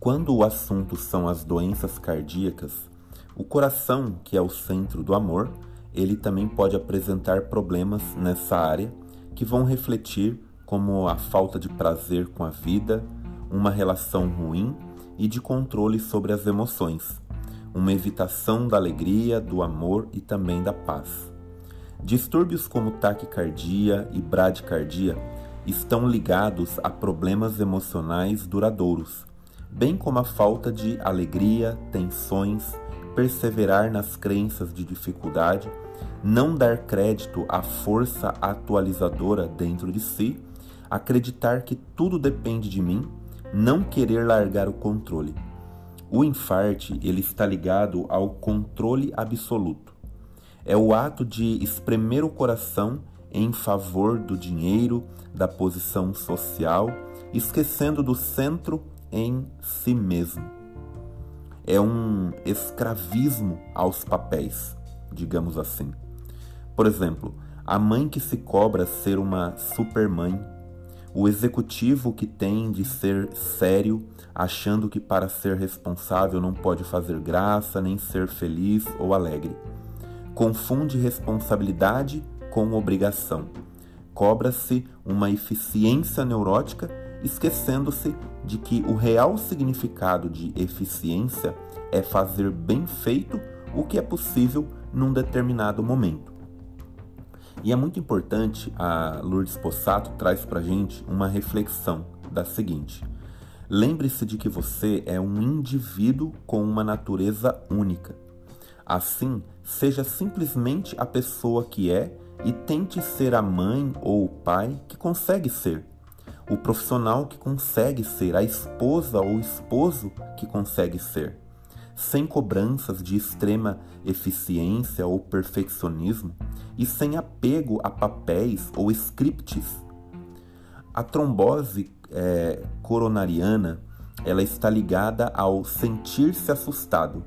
Quando o assunto são as doenças cardíacas, o coração, que é o centro do amor, ele também pode apresentar problemas nessa área que vão refletir como a falta de prazer com a vida, uma relação ruim e de controle sobre as emoções, uma evitação da alegria, do amor e também da paz. Distúrbios como taquicardia e bradicardia estão ligados a problemas emocionais duradouros, bem como a falta de alegria, tensões, perseverar nas crenças de dificuldade, não dar crédito à força atualizadora dentro de si, acreditar que tudo depende de mim, não querer largar o controle. O infarte, ele está ligado ao controle absoluto. É o ato de espremer o coração em favor do dinheiro, da posição social, esquecendo do centro em si mesmo. É um escravismo aos papéis, digamos assim. Por exemplo, a mãe que se cobra ser uma supermãe, o executivo que tem de ser sério, achando que para ser responsável não pode fazer graça nem ser feliz ou alegre. Confunde responsabilidade com obrigação. Cobra-se uma eficiência neurótica, esquecendo-se de que o real significado de eficiência é fazer bem feito o que é possível num determinado momento. E é muito importante, a Lourdes Possato traz para gente uma reflexão da seguinte: lembre-se de que você é um indivíduo com uma natureza única. Assim, seja simplesmente a pessoa que é e tente ser a mãe ou o pai que consegue ser o profissional que consegue ser, a esposa ou esposo que consegue ser, sem cobranças de extrema eficiência ou perfeccionismo e sem apego a papéis ou scripts. A trombose é, coronariana ela está ligada ao sentir-se assustado,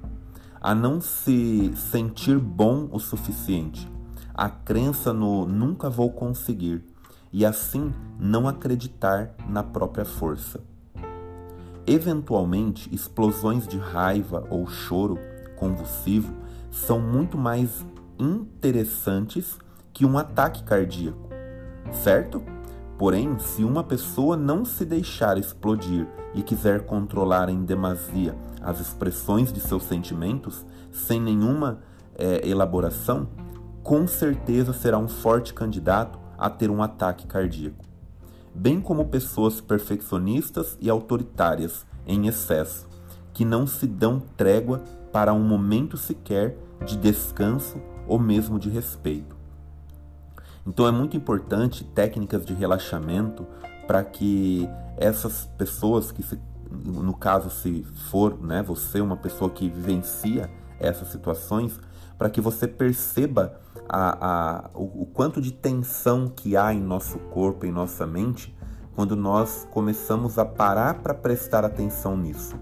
a não se sentir bom o suficiente, a crença no nunca vou conseguir e assim não acreditar na própria força. Eventualmente, explosões de raiva ou choro convulsivo são muito mais interessantes que um ataque cardíaco, certo? Porém, se uma pessoa não se deixar explodir e quiser controlar em demasia as expressões de seus sentimentos, sem nenhuma é, elaboração, com certeza será um forte candidato a ter um ataque cardíaco, bem como pessoas perfeccionistas e autoritárias em excesso, que não se dão trégua para um momento sequer de descanso ou mesmo de respeito. Então é muito importante técnicas de relaxamento para que essas pessoas que se, no caso se for, né, você uma pessoa que vivencia essas situações, para que você perceba a, a, o, o quanto de tensão que há em nosso corpo, em nossa mente, quando nós começamos a parar para prestar atenção nisso.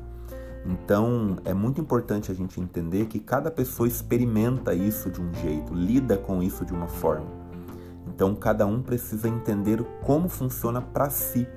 Então, é muito importante a gente entender que cada pessoa experimenta isso de um jeito, lida com isso de uma forma. Então, cada um precisa entender como funciona para si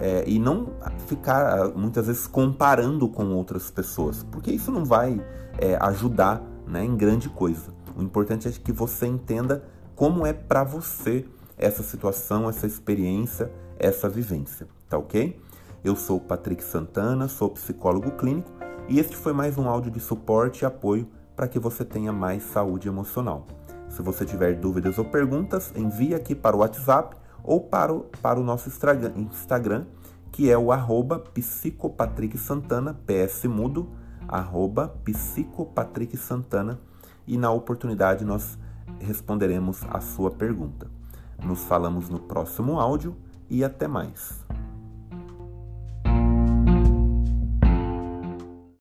é, e não ficar muitas vezes comparando com outras pessoas, porque isso não vai é, ajudar né, em grande coisa. O importante é que você entenda como é para você essa situação, essa experiência, essa vivência, tá ok? Eu sou Patrick Santana, sou psicólogo clínico e este foi mais um áudio de suporte e apoio para que você tenha mais saúde emocional. Se você tiver dúvidas ou perguntas, envie aqui para o WhatsApp ou para o, para o nosso Instagram, que é o arroba psicopatricksantana, ps mudo, arroba psicopatricksantana, e na oportunidade nós responderemos a sua pergunta. Nos falamos no próximo áudio e até mais.